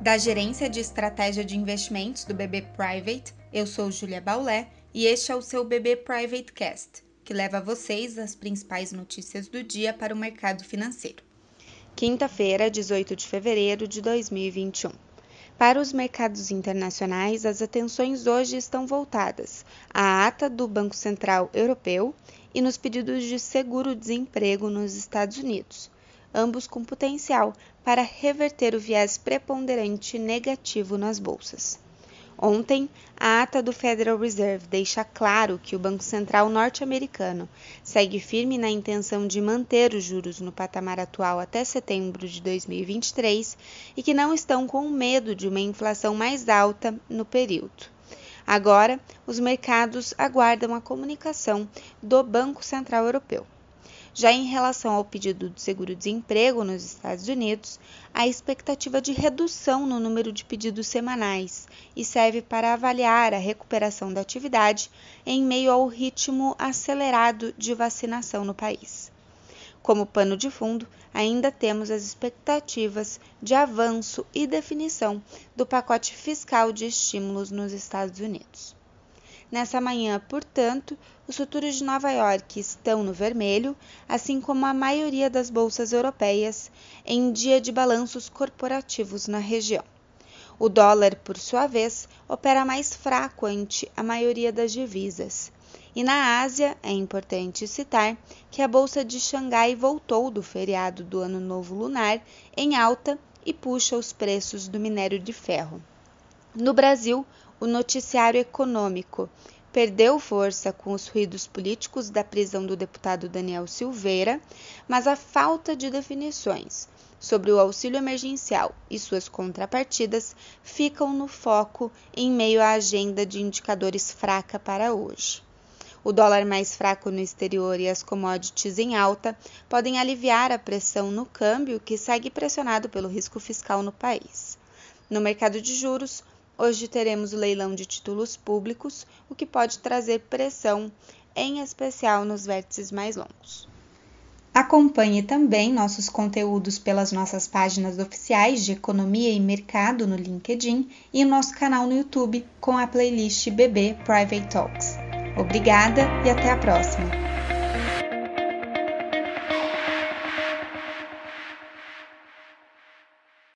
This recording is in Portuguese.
Da Gerência de Estratégia de Investimentos do BB Private, eu sou Julia Baulé e este é o seu BB Private Cast, que leva a vocês as principais notícias do dia para o mercado financeiro. Quinta-feira, 18 de fevereiro de 2021. Para os mercados internacionais, as atenções hoje estão voltadas à ata do Banco Central Europeu e nos pedidos de seguro-desemprego nos Estados Unidos, ambos com potencial para reverter o viés preponderante negativo nas bolsas. Ontem, a ata do Federal Reserve deixa claro que o Banco Central norte-americano segue firme na intenção de manter os juros no patamar atual até setembro de 2023 e que não estão com medo de uma inflação mais alta no período. Agora, os mercados aguardam a comunicação do Banco Central Europeu. Já em relação ao pedido de seguro-desemprego nos Estados Unidos, há expectativa de redução no número de pedidos semanais e serve para avaliar a recuperação da atividade em meio ao ritmo acelerado de vacinação no país. Como pano de fundo, ainda temos as expectativas de avanço e definição do pacote fiscal de estímulos nos Estados Unidos. Nessa manhã, portanto, os futuros de Nova York estão no vermelho, assim como a maioria das bolsas europeias, em dia de balanços corporativos na região. O dólar, por sua vez, opera mais fraco ante a maioria das divisas. E na Ásia, é importante citar que a bolsa de Xangai voltou do feriado do Ano Novo Lunar em alta e puxa os preços do minério de ferro. No Brasil, o noticiário econômico perdeu força com os ruídos políticos da prisão do deputado Daniel Silveira, mas a falta de definições sobre o auxílio emergencial e suas contrapartidas ficam no foco em meio à agenda de indicadores fraca para hoje. O dólar mais fraco no exterior e as commodities em alta podem aliviar a pressão no câmbio que segue pressionado pelo risco fiscal no país. No mercado de juros, Hoje teremos o leilão de títulos públicos, o que pode trazer pressão, em especial nos vértices mais longos. Acompanhe também nossos conteúdos pelas nossas páginas oficiais de Economia e Mercado no LinkedIn e nosso canal no YouTube com a playlist BB Private Talks. Obrigada e até a próxima!